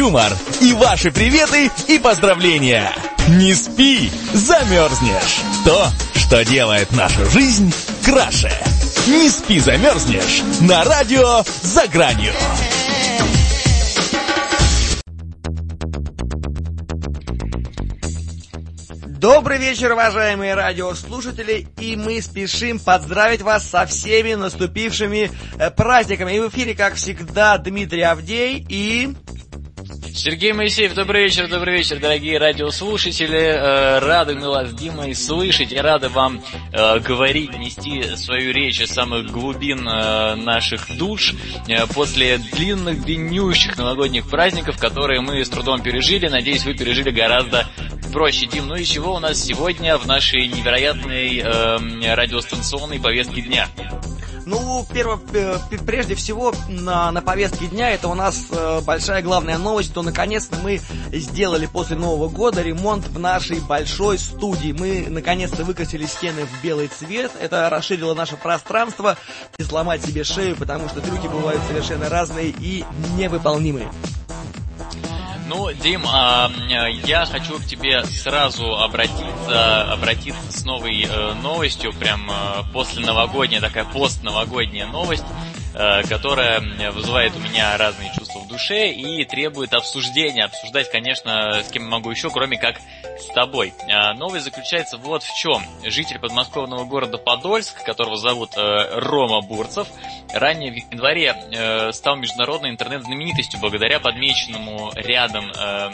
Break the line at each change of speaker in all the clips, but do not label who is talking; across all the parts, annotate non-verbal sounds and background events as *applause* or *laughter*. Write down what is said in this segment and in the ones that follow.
юмор и ваши приветы и поздравления. Не спи, замерзнешь. То, что делает нашу жизнь краше. Не спи, замерзнешь. На радио «За гранью».
Добрый вечер, уважаемые радиослушатели, и мы спешим поздравить вас со всеми наступившими э, праздниками. И в эфире, как всегда, Дмитрий Авдей и...
Сергей Моисеев, добрый вечер, добрый вечер, дорогие радиослушатели. Э, рады мы вас, Дима, и слышать, и рады вам э, говорить, нести свою речь из самых глубин э, наших душ после длинных, длиннющих новогодних праздников, которые мы с трудом пережили. Надеюсь, вы пережили гораздо проще. Дим, ну и чего у нас сегодня в нашей невероятной э, радиостанционной повестке дня?
Ну, перво, э, прежде всего, на, на повестке дня это у нас э, большая главная новость, что наконец-то мы сделали после Нового года ремонт в нашей большой студии. Мы наконец-то выкрасили стены в белый цвет, это расширило наше пространство, и сломать себе шею, потому что трюки бывают совершенно разные и невыполнимые.
Ну, Дим, а, я хочу к тебе сразу обратиться, обратиться с новой э, новостью, прям э, после новогодняя, такая постновогодняя новость, которая вызывает у меня разные чувства в душе и требует обсуждения. Обсуждать, конечно, с кем могу еще, кроме как с тобой. А, новость заключается вот в чем. Житель подмосковного города Подольск, которого зовут э, Рома Бурцев, ранее в январе э, стал международной интернет-знаменитостью благодаря подмеченному рядом э,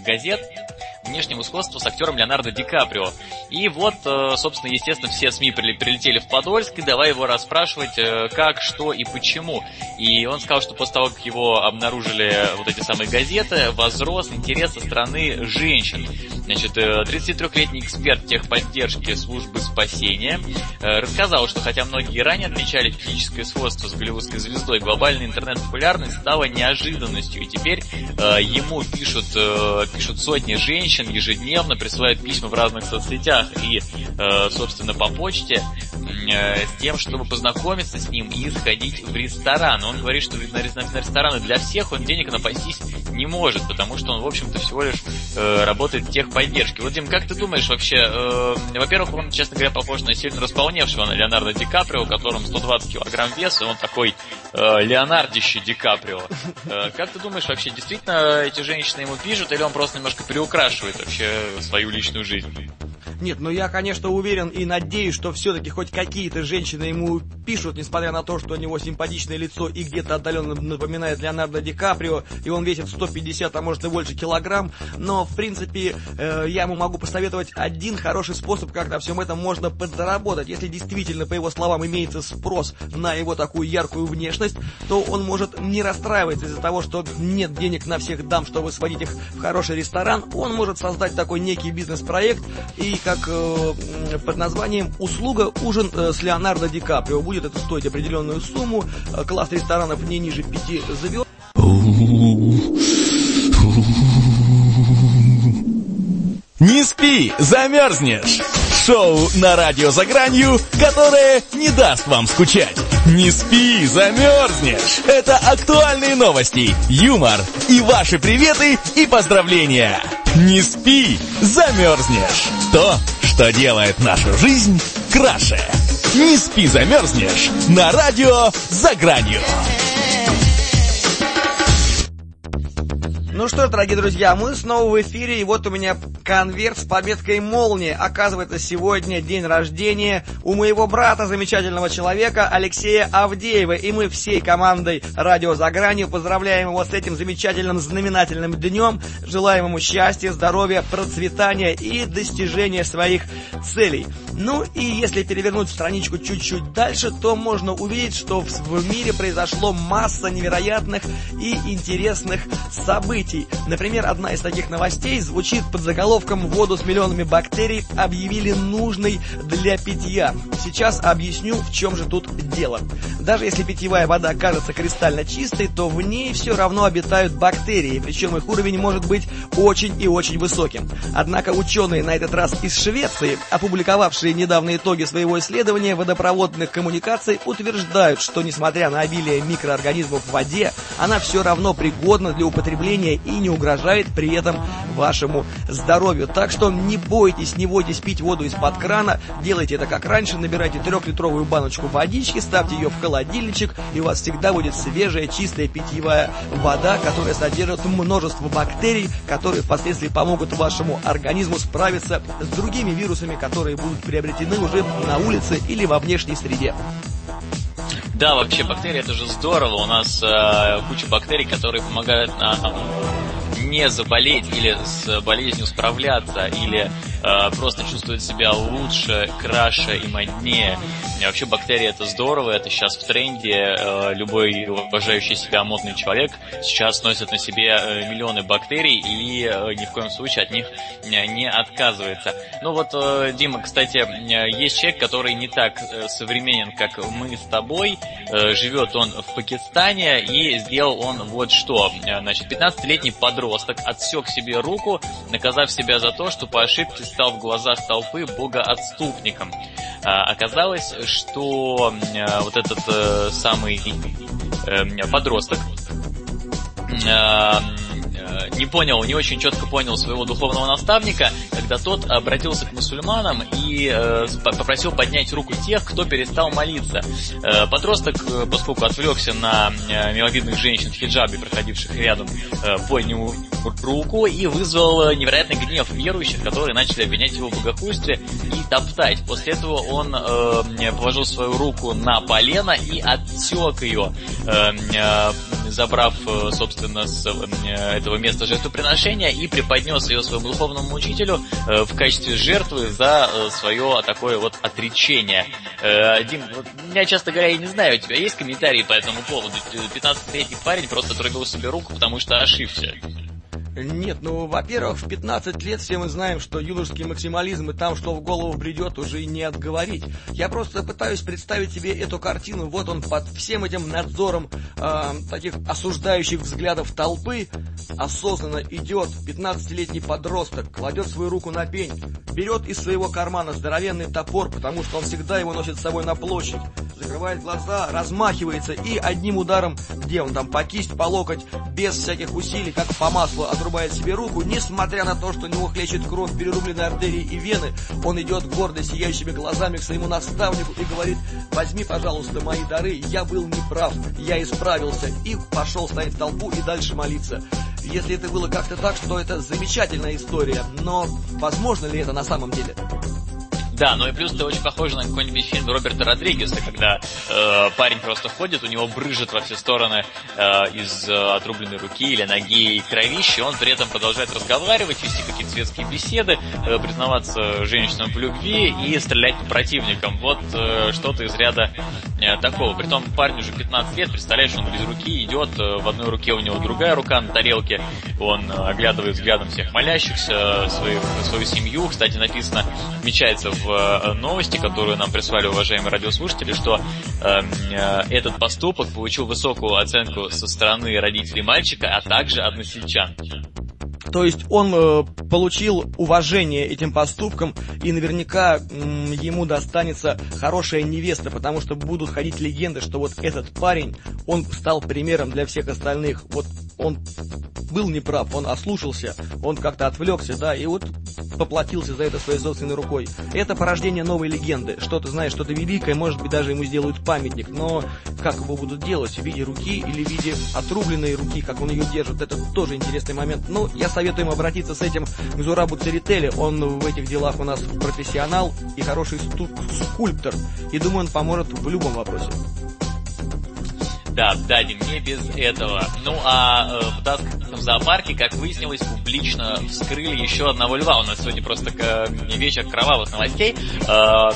газет внешнего сходства с актером Леонардо Ди Каприо. И вот, э, собственно, естественно, все СМИ прилетели в Подольск, и давай его расспрашивать, э, как, что и почему. И он сказал, что после того, как его обнаружили вот эти самые газеты, возрос интерес со стороны женщин. Значит, 33-летний э, эксперт техподдержки службы спасения рассказал, что хотя многие ранее отмечали физическое сходство с голливудской звездой, глобальная интернет-популярность стала неожиданностью. И теперь ему пишут, пишут сотни женщин, женщин ежедневно присылают письма в разных соцсетях и, э, собственно, по почте э, с тем, чтобы познакомиться с ним и сходить в ресторан. Он говорит, что на, рестораны для всех он денег напастись не может, потому что он, в общем-то, всего лишь э, работает в техподдержке. Вот, Дим, как ты думаешь вообще, во-первых, он, честно говоря, похож на сильно располневшего на Леонардо Ди Каприо, которому 120 килограмм веса, он такой Леонардище Ди Каприо. Как ты думаешь, вообще, действительно эти женщины ему пишут, или он просто немножко приукрашивает вообще свою личную жизнь.
Нет, ну я, конечно, уверен и надеюсь, что все-таки хоть какие-то женщины ему пишут, несмотря на то, что у него симпатичное лицо и где-то отдаленно напоминает Леонардо Ди Каприо, и он весит 150, а может и больше килограмм. Но, в принципе, э, я ему могу посоветовать один хороший способ, как на всем этом можно подзаработать. Если действительно, по его словам, имеется спрос на его такую яркую внешность, то он может не расстраиваться из-за того, что нет денег на всех дам, чтобы сводить их в хороший ресторан. Он может создать такой некий бизнес-проект и, как как э, под названием «Услуга ужин э, с Леонардо Ди Каприо». Будет это стоить определенную сумму, э, класс ресторанов не ниже пяти звезд.
Не спи, замерзнешь! Шоу на радио «За гранью», которое не даст вам скучать. Не спи, замерзнешь! Это актуальные новости, юмор и ваши приветы и поздравления. Не спи, замерзнешь! То, что делает нашу жизнь краше. Не спи, замерзнешь! На радио «За гранью».
Ну что дорогие друзья, мы снова в эфире, и вот у меня конверт с пометкой «Молния». Оказывается, сегодня день рождения у моего брата, замечательного человека, Алексея Авдеева, и мы всей командой «Радио за гранью» поздравляем его с этим замечательным знаменательным днем, желаем ему счастья, здоровья, процветания и достижения своих целей. Ну и если перевернуть страничку чуть-чуть дальше, то можно увидеть, что в мире произошло масса невероятных и интересных событий. Например, одна из таких новостей звучит под заголовком «Воду с миллионами бактерий объявили нужной для питья». Сейчас объясню, в чем же тут дело. Даже если питьевая вода кажется кристально чистой, то в ней все равно обитают бактерии, причем их уровень может быть очень и очень высоким. Однако ученые на этот раз из Швеции, опубликовавшие подведшие недавно итоги своего исследования водопроводных коммуникаций, утверждают, что несмотря на обилие микроорганизмов в воде, она все равно пригодна для употребления и не угрожает при этом вашему здоровью. Так что не бойтесь, не бойтесь пить воду из-под крана, делайте это как раньше, набирайте трехлитровую баночку водички, ставьте ее в холодильничек, и у вас всегда будет свежая, чистая питьевая вода, которая содержит множество бактерий, которые впоследствии помогут вашему организму справиться с другими вирусами, которые будут приобретены уже на улице или во внешней среде.
Да, вообще бактерии это же здорово. У нас э, куча бактерий, которые помогают нам не заболеть или с болезнью справляться, или э, просто чувствовать себя лучше, краше и моднее. И вообще бактерии это здорово, это сейчас в тренде. Э, любой уважающий себя модный человек сейчас носит на себе э, миллионы бактерий и э, ни в коем случае от них не отказывается. Ну вот, э, Дима, кстати, э, есть человек, который не так э, современен, как мы с тобой. Живет он в Пакистане и сделал он вот что. Значит, 15-летний подросток отсек себе руку, наказав себя за то, что по ошибке стал в глазах толпы богоотступником. А, оказалось, что э, вот этот э, самый э, подросток не понял, не очень четко понял своего духовного наставника, когда тот обратился к мусульманам и э, попросил поднять руку тех, кто перестал молиться. Э, подросток, э, поскольку отвлекся на э, миловидных женщин в хиджабе, проходивших рядом, э, поднял руку и вызвал невероятный гнев верующих, которые начали обвинять его в богохульстве и топтать. После этого он э, положил свою руку на полено и отсек ее, э, э, забрав, э, собственно, с э, этого места жертвоприношения и преподнес ее своему духовному учителю э, в качестве жертвы за э, свое такое вот отречение. Э, Дим, вот, меня, честно говоря, я не знаю, у тебя есть комментарии по этому поводу? 15-летний парень просто отрубил себе руку, потому что ошибся.
Нет, ну, во-первых, в 15 лет все мы знаем, что юношеский максимализм и там, что в голову бредет, уже и не отговорить. Я просто пытаюсь представить себе эту картину. Вот он под всем этим надзором э, таких осуждающих взглядов толпы осознанно идет 15-летний подросток, кладет свою руку на пень, берет из своего кармана здоровенный топор, потому что он всегда его носит с собой на площадь, закрывает глаза, размахивается и одним ударом, где он там, по кисть, по локоть, без всяких усилий, как по маслу, отрубает себе руку, несмотря на то, что у него хлещет кровь, перерубленные артерии и вены, он идет гордо сияющими глазами к своему наставнику и говорит, возьми, пожалуйста, мои дары, я был неправ, я исправился, и пошел ставить толпу и дальше молиться. Если это было как-то так, что это замечательная история, но возможно ли это на самом деле?
Да, ну и плюс ты очень похож на какой-нибудь фильм Роберта Родригеса, когда э, парень просто ходит, у него брыжет во все стороны э, из э, отрубленной руки или ноги и кровище, он при этом продолжает разговаривать, вести какие-то светские беседы, э, признаваться женщинам в любви и стрелять по противникам. Вот э, что-то из ряда э, такого. Притом парень уже 15 лет, представляешь, он без руки идет, э, в одной руке у него другая рука на тарелке, он э, оглядывает взглядом всех молящихся, своих, свою семью, кстати, написано, отмечается в Э, новости, которую нам прислали уважаемые радиослушатели, что эм, э, этот поступок получил высокую оценку со стороны родителей мальчика, а также односельчан.
То есть он э, получил уважение этим поступкам, и наверняка э, ему достанется хорошая невеста, потому что будут ходить легенды, что вот этот парень, он стал примером для всех остальных. Вот он был неправ, он ослушался, он как-то отвлекся, да, и вот поплатился за это своей собственной рукой. Это порождение новой легенды. Что-то, знаешь, что-то великое, может быть, даже ему сделают памятник, но как его будут делать, в виде руки или в виде отрубленной руки, как он ее держит, это тоже интересный момент. Но я советую ему обратиться с этим к Зурабу Церетели, он в этих делах у нас профессионал и хороший скульптор, и думаю, он поможет в любом вопросе.
Да, да, не без этого. Ну а э, в Даскском зоопарке, как выяснилось, публично вскрыли еще одного льва. У нас сегодня просто к, вечер кровавых новостей. Э,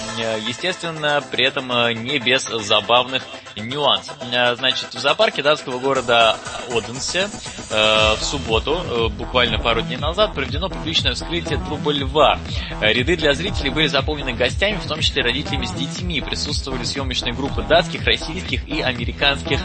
естественно, при этом э, не без забавных нюансов. Э, значит, в зоопарке датского города Оденсе в субботу, буквально пару дней назад, проведено публичное вскрытие труба льва. Ряды для зрителей были заполнены гостями, в том числе родителями с детьми. Присутствовали съемочные группы датских, российских и американских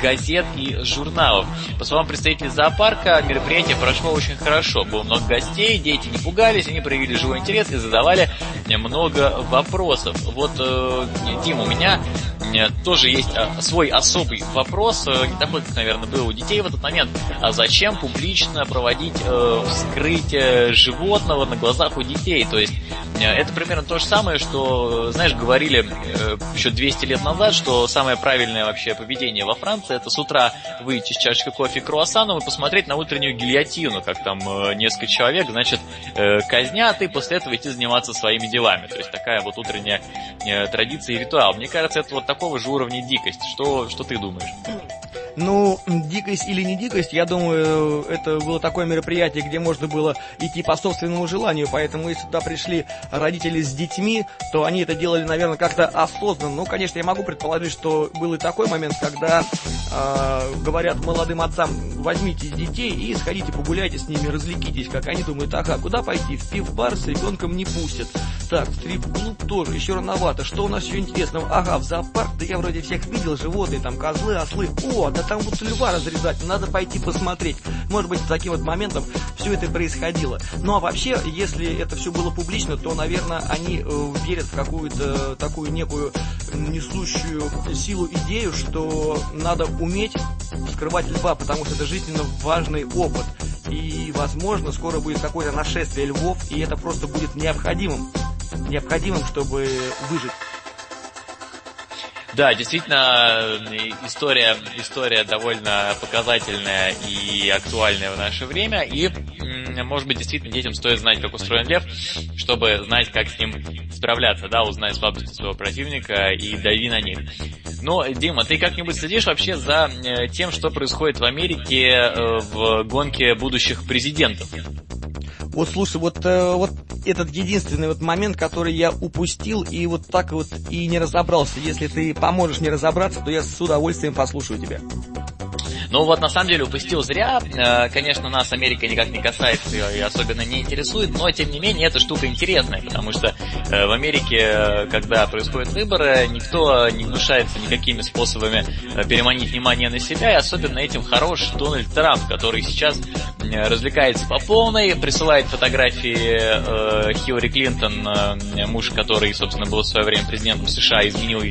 газет и журналов. По словам представителей зоопарка, мероприятие прошло очень хорошо. Было много гостей, дети не пугались, они проявили живой интерес и задавали много вопросов. Вот, э, Дим, у меня э, тоже есть э, свой особый вопрос, э, не такой, как, наверное, был у детей в этот момент. А зачем публично проводить э, вскрытие животного на глазах у детей? То есть э, это примерно то же самое, что, знаешь, говорили э, еще 200 лет назад, что самое правильное вообще поведение во Франции это с утра выйти с чашечкой кофе и круассаном и посмотреть на утреннюю гильотину, как там э, несколько человек, значит, э, казнят, и после этого идти заниматься своими делами. То есть такая вот утренняя э, традиция и ритуал. Мне кажется, это вот такого же уровня дикость. Что, что ты думаешь?
Ну, дикость или не дикость, я думаю, это было такое мероприятие, где можно было идти по собственному желанию, поэтому если туда пришли родители с детьми, то они это делали, наверное, как-то осознанно. Ну, конечно, я могу предположить, что был и такой момент, когда э, говорят молодым отцам, возьмите детей и сходите погуляйте с ними, развлекитесь, как они думают, ага, куда пойти, в пив-бар с ребенком не пустят. Так, в стрип-клуб тоже, еще рановато, что у нас еще интересного? Ага, в зоопарк, да я вроде всех видел, животные, там козлы, ослы, о, да там будут льва разрезать, надо пойти посмотреть. Может быть, таким вот моментом все это происходило. Ну а вообще, если это все было публично, то, наверное, они э, верят в какую-то такую некую несущую силу идею, что надо уметь скрывать льва, потому что это жизненно важный опыт. И, возможно, скоро будет какое-то нашествие львов, и это просто будет необходимым. Необходимым, чтобы выжить.
Да, действительно, история, история довольно показательная и актуальная в наше время. И, может быть, действительно детям стоит знать, как устроен лев, чтобы знать, как с ним справляться, да, узнать слабости своего противника и дави на них. Но, Дима, ты как-нибудь следишь вообще за э, тем, что происходит в Америке э, в гонке будущих президентов?
Вот слушай, вот, э, вот этот единственный вот момент, который я упустил и вот так вот и не разобрался. Если ты поможешь мне разобраться, то я с удовольствием послушаю тебя.
Ну вот на самом деле упустил зря. Э, конечно, нас Америка никак не касается и особенно не интересует, но тем не менее эта штука интересная, потому что э, в Америке, когда происходят выборы, никто не гнушается никакими способами э, переманить внимание на себя, и особенно этим хорош Дональд Трамп, который сейчас развлекается по полной, присылает фотографии Хиллари Клинтон, муж, который, собственно, был в свое время президентом США, изменил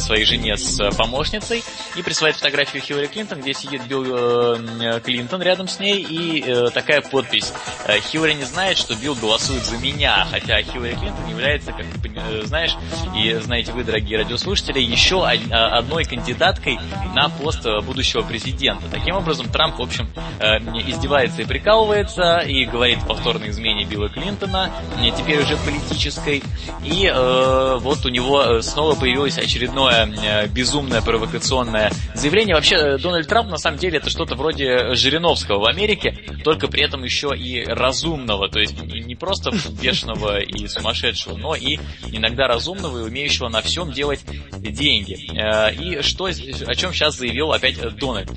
своей жене с помощницей, и присылает фотографию Хиллари Клинтон, где сидит Билл э, Клинтон рядом с ней, и э, такая подпись. Э, Хиллари не знает, что Билл голосует за меня, хотя Хиллари Клинтон является, как ты э, знаешь, и знаете вы, дорогие радиослушатели, еще одной кандидаткой на пост э, будущего президента. Таким образом, Трамп, в общем, э, издевается и прикалывается, и говорит повторной измене Билла Клинтона, теперь уже политической, и э, вот у него снова появилось очередное э, безумное провокационное заявление. Вообще, Дональд Трамп на самом деле это что-то вроде Жириновского в Америке, только при этом еще и разумного, то есть не просто бешеного и сумасшедшего, но и иногда разумного и умеющего на всем делать деньги. Э, и что, о чем сейчас заявил опять Дональд?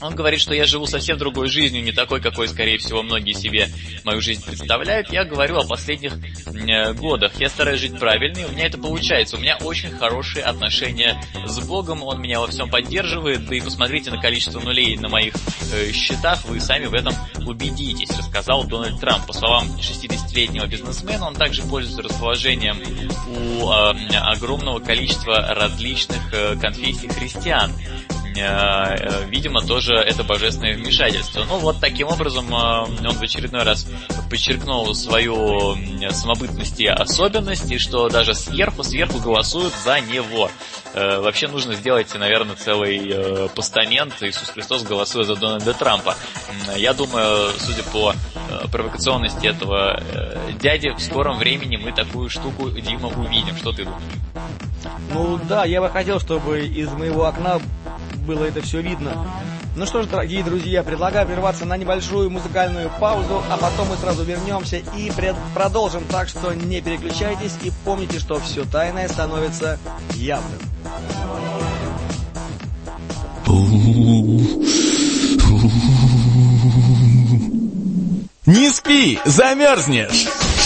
Он говорит, что я живу совсем другой жизнью, не такой, какой, скорее всего, многие себе мою жизнь представляют. Я говорю о последних э, годах. Я стараюсь жить правильно, и у меня это получается. У меня очень хорошие отношения с Богом, он меня во всем поддерживает. Да и посмотрите на количество нулей на моих э, счетах, вы сами в этом убедитесь, рассказал Дональд Трамп. По словам 60-летнего бизнесмена, он также пользуется расположением у э, огромного количества различных э, конфессий христиан. Э, э, видимо, тоже это божественное вмешательство. Ну, вот таким образом э, он в очередной раз подчеркнул свою самобытность и особенность, и что даже сверху, сверху голосуют за него. Вообще нужно сделать, наверное, целый постамент. Иисус Христос голосует за Дональда Трампа. Я думаю, судя по провокационности этого дяди, в скором времени мы такую штуку, Дима, увидим. Что ты думаешь?
Ну да, я бы хотел, чтобы из моего окна было это все видно. Ну что ж, дорогие друзья, предлагаю прерваться на небольшую музыкальную паузу, а потом мы сразу вернемся и продолжим. Так что не переключайтесь и помните, что все тайное становится явным.
Не спи, замерзнешь!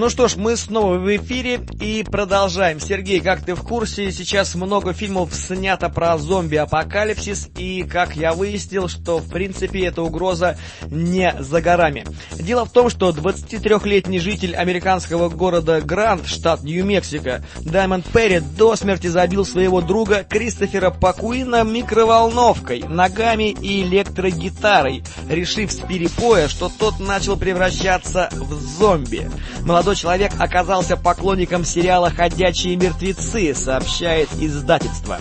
Ну что ж, мы снова в эфире и продолжаем. Сергей, как ты в курсе, сейчас много фильмов снято про зомби-апокалипсис, и как я выяснил, что в принципе эта угроза не за горами. Дело в том, что 23-летний житель американского города Грант, штат Нью-Мексико, Даймонд Перри до смерти забил своего друга Кристофера Пакуина микроволновкой, ногами и электрогитарой, решив с перепоя, что тот начал превращаться в зомби молодой человек оказался поклонником сериала «Ходячие мертвецы», сообщает издательство.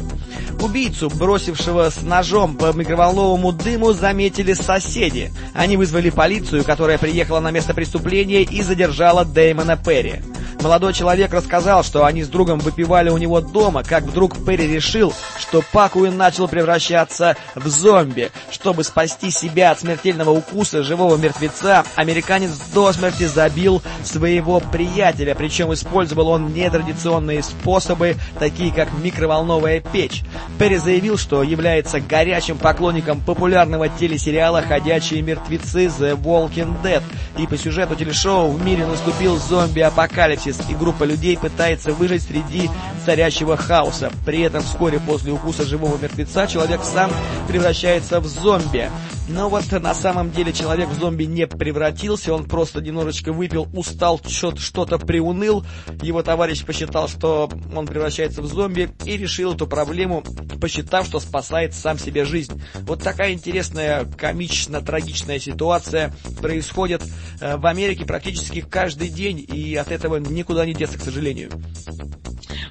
Убийцу, бросившего с ножом по микроволновому дыму, заметили соседи. Они вызвали полицию, которая приехала на место преступления и задержала Дэймона Перри. Молодой человек рассказал, что они с другом выпивали у него дома, как вдруг Перри решил, что Пакуин начал превращаться в зомби. Чтобы спасти себя от смертельного укуса живого мертвеца, американец до смерти забил своего приятеля, причем использовал он нетрадиционные способы, такие как микроволновая печь. Перри заявил, что является горячим поклонником популярного телесериала «Ходячие мертвецы» The Walking Dead, и по сюжету телешоу в мире наступил зомби-апокалипсис, апокалипсис, и группа людей пытается выжить среди царящего хаоса. При этом вскоре после укуса живого мертвеца человек сам превращается в зомби. Но вот на самом деле человек в зомби не превратился, он просто немножечко выпил, устал, что-то приуныл. Его товарищ посчитал, что он превращается в зомби и решил эту проблему, посчитав, что спасает сам себе жизнь. Вот такая интересная, комично-трагичная ситуация происходит э, в Америке практически каждый день, и от этого никуда не деться, к сожалению.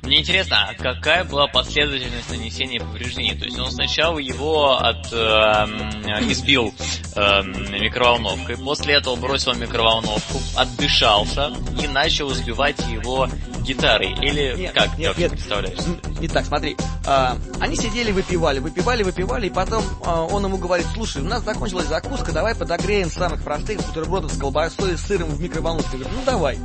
Мне интересно, а какая была последовательность нанесения повреждений? То есть он сначала его от, э, избил э, микроволновкой, после этого бросил микроволновку, отдышался и начал избивать его гитарой. Или
нет,
как,
нет,
как
нет,
ты представляешь?
Не так, смотри. А, они сидели, выпивали, выпивали, выпивали, и потом а, он ему говорит, слушай, у нас закончилась закуска, давай подогреем самых простых бутербродов с колбасой и сыром в микроволновке. Говорит, ну давай.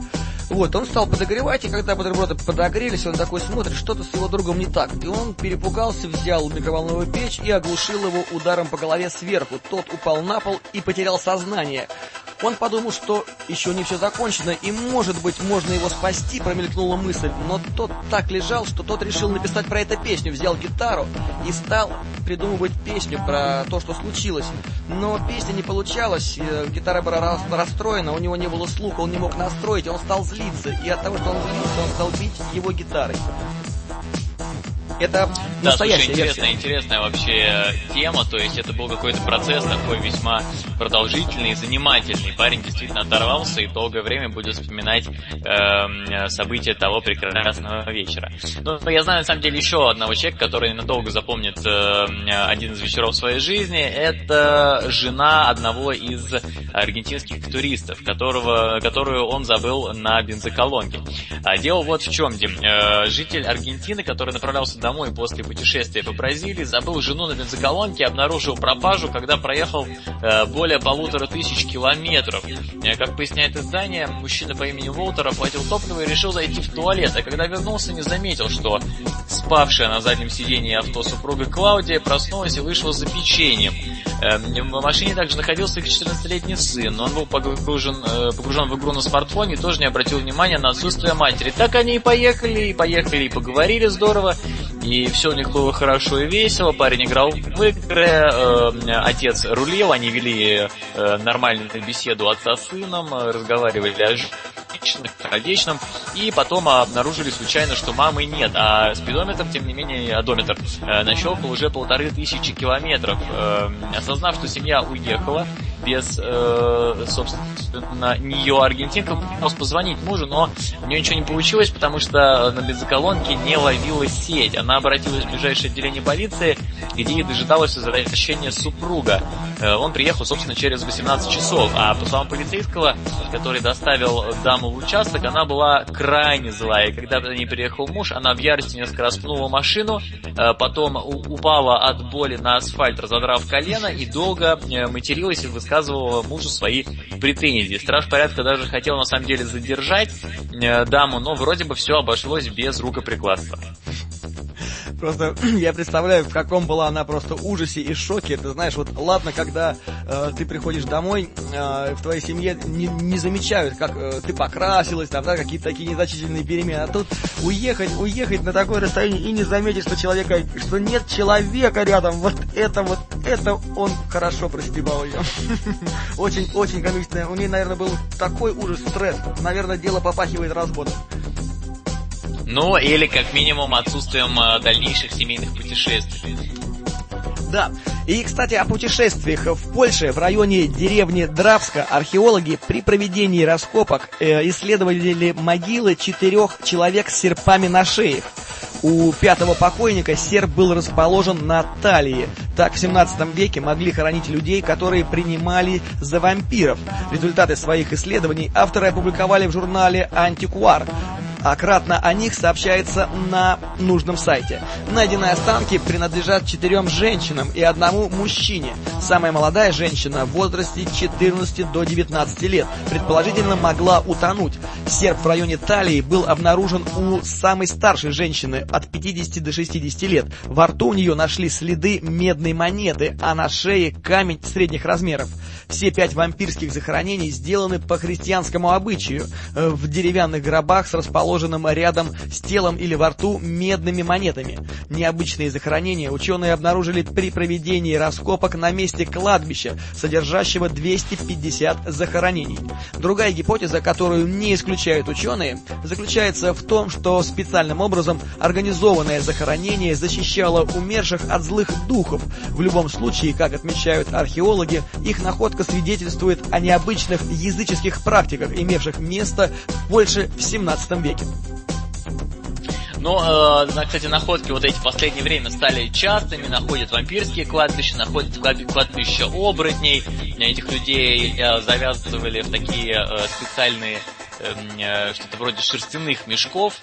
Вот, он стал подогревать, и когда бутерброды подогрелись, он такой смотрит, что-то с его другом не так. И он перепугался, взял микроволновую печь и оглушил его ударом по голове сверху. Тот упал на пол и потерял сознание. Он подумал, что еще не все закончено, и, может быть, можно его спасти, промелькнула мысль, но тот так лежал, что тот решил написать про это песню, взял гитару и стал придумывать песню про то, что случилось. Но песня не получалась, э, гитара была расстроена, у него не было слуха, он не мог настроить, он стал злиться, и от того, что он злился, он стал бить его гитарой. Это
да,
настоящая
слушай, интересная,
версия.
интересная вообще тема, то есть это был какой-то процесс такой весьма продолжительный и занимательный. Парень действительно оторвался и долгое время будет вспоминать э, события того прекрасного вечера. Но я знаю на самом деле еще одного человека, который надолго запомнит э, один из вечеров своей жизни. Это жена одного из аргентинских туристов, которого, которую он забыл на бензоколонке. А дело вот в чем, Дим. Э, житель Аргентины, который направлялся домой после путешествия по Бразилии, забыл жену на бензоколонке, обнаружил пропажу, когда проехал э, более полутора тысяч километров. Э, как поясняет издание, мужчина по имени Волтер оплатил топливо и решил зайти в туалет, а когда вернулся, не заметил, что спавшая на заднем сидении авто супруга Клаудия проснулась и вышла за печеньем. Э, в машине также находился их 14-летний сын, но он был погружен, э, погружен в игру на смартфоне и тоже не обратил внимания на отсутствие матери. Так они и поехали, и поехали, и поговорили здорово, и все у них было хорошо и весело, парень играл в игры, э, отец рулил, они вели э, нормальную беседу отца с сыном, э, разговаривали о вечном, о вечном, и потом обнаружили случайно, что мамы нет, а спидометр, тем не менее, одометр э, нащелкал уже полторы тысячи километров. Э, осознав, что семья уехала, без, э, собственно, нее аргентинка пыталась позвонить мужу, но у нее ничего не получилось, потому что на бензоколонке не ловила сеть. Она обратилась в ближайшее отделение полиции, где дожидалось возвращения супруга. Э, он приехал, собственно, через 18 часов, а по словам полицейского, который доставил даму в участок, она была крайне злая. И когда не приехал муж, она в ярости несколько раз пнула машину, э, потом упала от боли на асфальт, разодрав колено, и долго э, материлась и высказывала мужу свои претензии. Страж порядка даже хотел, на самом деле, задержать даму, но вроде бы все обошлось без рукоприкладства.
Просто *clears throat* я представляю, в каком была она просто ужасе и шоке. Ты знаешь, вот ладно, когда э, ты приходишь домой, э, в твоей семье не, не замечают, как э, ты покрасилась, там, да, какие-то такие незначительные перемены. А тут уехать, уехать на такое расстояние и не заметить, что человека, что нет человека рядом. Вот это вот, это он хорошо простебал ее. *laughs* Очень, очень комично. У нее, наверное, был такой ужас, стресс. Наверное, дело попахивает разводом.
Ну, или как минимум отсутствием э, дальнейших семейных путешествий.
Да. И, кстати, о путешествиях. В Польше, в районе деревни Дравска, археологи при проведении раскопок э, исследовали могилы четырех человек с серпами на шеях. У пятого покойника серп был расположен на талии. Так в 17 веке могли хоронить людей, которые принимали за вампиров. Результаты своих исследований авторы опубликовали в журнале «Антикуар». А кратно о них сообщается на нужном сайте. Найденные останки принадлежат четырем женщинам и одному мужчине. Самая молодая женщина в возрасте 14 до 19 лет предположительно могла утонуть. Серп в районе талии был обнаружен у самой старшей женщины от 50 до 60 лет. Во рту у нее нашли следы медной монеты, а на шее камень средних размеров. Все пять вампирских захоронений сделаны по христианскому обычаю, э, в деревянных гробах с расположенным рядом с телом или во рту медными монетами. Необычные захоронения ученые обнаружили при проведении раскопок на месте кладбища, содержащего 250 захоронений. Другая гипотеза, которую не исключают ученые, заключается в том, что специальным образом организованное захоронение защищало умерших от злых духов. В любом случае, как отмечают археологи, их находка свидетельствует о необычных языческих практиках, имевших место в Польше в 17 веке.
Но, э, кстати, находки вот эти в последнее время стали частыми, находят вампирские кладбища, находят кладбища оборотней, этих людей э, завязывали в такие э, специальные, эм, э, что-то вроде шерстяных мешков,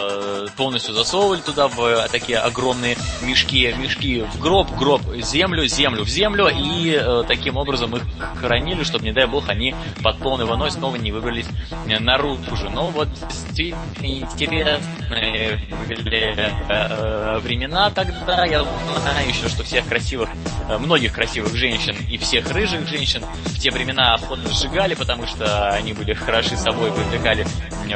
э, полностью засовывали туда в э, такие огромные мешки, мешки в гроб, гроб землю, землю в землю, и э, таким образом их хранили, чтобы, не дай бог, они под полной водой снова не выбрались наружу. Но вот интересные были времена тогда, я знаю еще, что всех красивых, многих красивых женщин и всех рыжих женщин в те времена охотно сжигали, потому что они были хороши собой, привлекали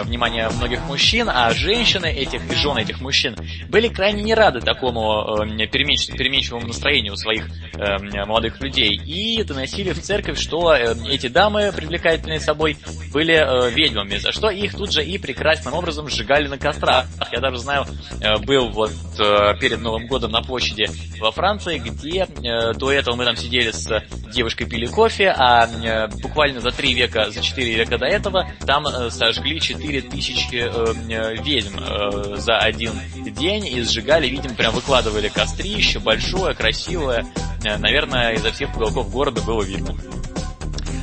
внимание многих мужчин, а женщин женщины этих и жены этих мужчин были крайне не рады такому э, переменч, переменчивому настроению своих э, молодых людей и доносили в церковь, что э, эти дамы, привлекательные собой, были э, ведьмами, за что их тут же и прекрасным образом сжигали на кострах. Я даже знаю, э, был вот э, перед Новым годом на площади во Франции, где э, до этого мы там сидели с девушкой пили кофе, а э, буквально за три века, за четыре века до этого там э, сожгли четыре тысячи э, ведьм э, за один день и сжигали, видимо, прям выкладывали кострище, большое, красивое. Э, наверное, изо всех уголков города было видно.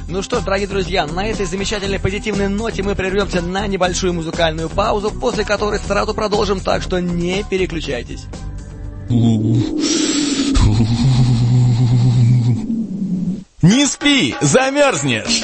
Ну что ж, дорогие друзья, на этой замечательной позитивной ноте мы прервемся на небольшую музыкальную паузу, после которой сразу продолжим, так что не переключайтесь.
Не спи, замерзнешь!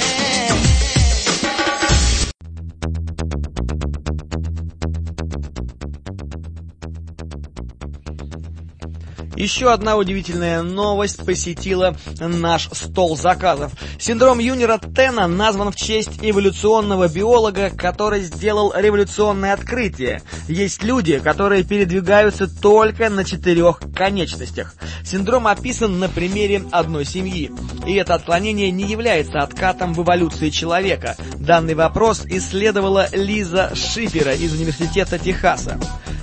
Еще одна удивительная новость посетила наш стол заказов. Синдром Юнера Тена назван в честь эволюционного биолога, который сделал революционное открытие. Есть люди, которые передвигаются только на четырех конечностях. Синдром описан на примере одной семьи. И это отклонение не является откатом в эволюции человека. Данный вопрос исследовала Лиза Шифера из Университета Техаса.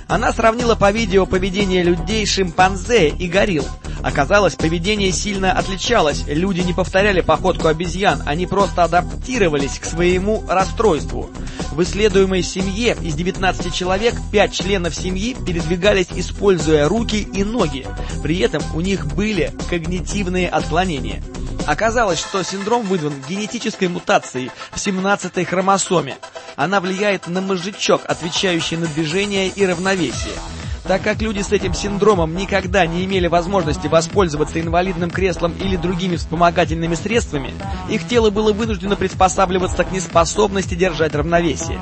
Она сравнила по видео поведение людей, шимпанзе и горилл. Оказалось, поведение сильно отличалось. Люди не повторяли походку обезьян, они просто адаптировались к своему расстройству. В исследуемой семье из 19 человек 5 членов семьи передвигались, используя руки и ноги. При этом у них были когнитивные отклонения. Оказалось, что синдром вызван генетической мутацией в 17-й хромосоме. Она влияет на мозжечок, отвечающий на движение и равновесие. Так как люди с этим синдромом никогда не имели возможности воспользоваться инвалидным креслом или другими вспомогательными средствами, их тело было вынуждено приспосабливаться к неспособности держать равновесие.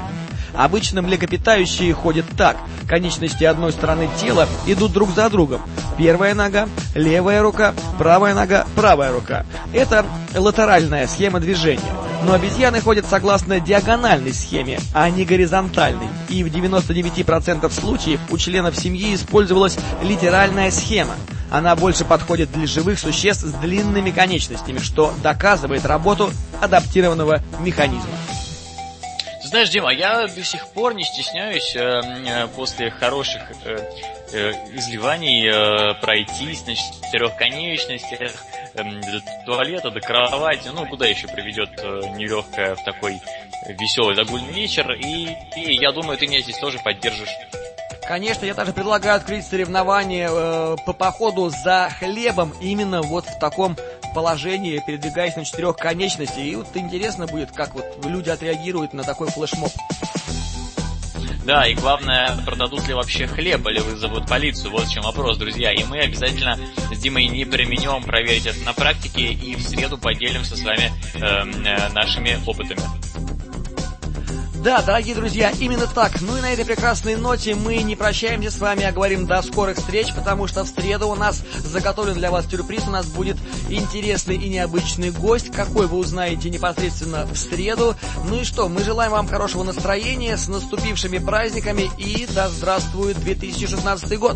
Обычно млекопитающие ходят так. Конечности одной стороны тела идут друг за другом. Первая нога, левая рука, правая нога, правая рука. Это латеральная схема движения. Но обезьяны ходят согласно диагональной схеме, а не горизонтальной. И в 99% случаев у членов семьи использовалась литеральная схема. Она больше подходит для живых существ с длинными конечностями, что доказывает работу адаптированного механизма.
Знаешь, Дима, я до сих пор не стесняюсь э, э, после хороших э, э, изливаний э, пройтись на четырех конечностях, э, до туалета, до кровати, ну, куда еще приведет э, нелегкая в такой веселый загульный вечер, и, и я думаю, ты меня здесь тоже поддержишь.
Конечно, я даже предлагаю открыть соревнование э, по походу за хлебом именно вот в таком положении, передвигаясь на четырех конечностях. И вот интересно будет, как вот люди отреагируют на такой флешмоб.
Да, и главное, продадут ли вообще хлеб или вызовут полицию. Вот в чем вопрос, друзья. И мы обязательно с Димой не применем проверить это на практике и в среду поделимся с вами э, э, нашими опытами.
Да, дорогие друзья, именно так. Ну и на этой прекрасной ноте мы не прощаемся с вами, а говорим до скорых встреч, потому что в среду у нас заготовлен для вас сюрприз. У нас будет интересный и необычный гость, какой вы узнаете непосредственно в среду. Ну и что, мы желаем вам хорошего настроения, с наступившими праздниками и да здравствует 2016 год!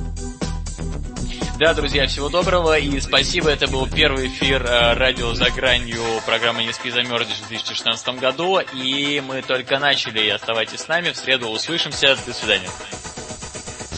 Да, друзья, всего доброго и спасибо. Это был первый эфир э, радио за гранью программы «Не спи, замерзнешь» в 2016 году. И мы только начали. Оставайтесь с нами. В среду услышимся. До свидания.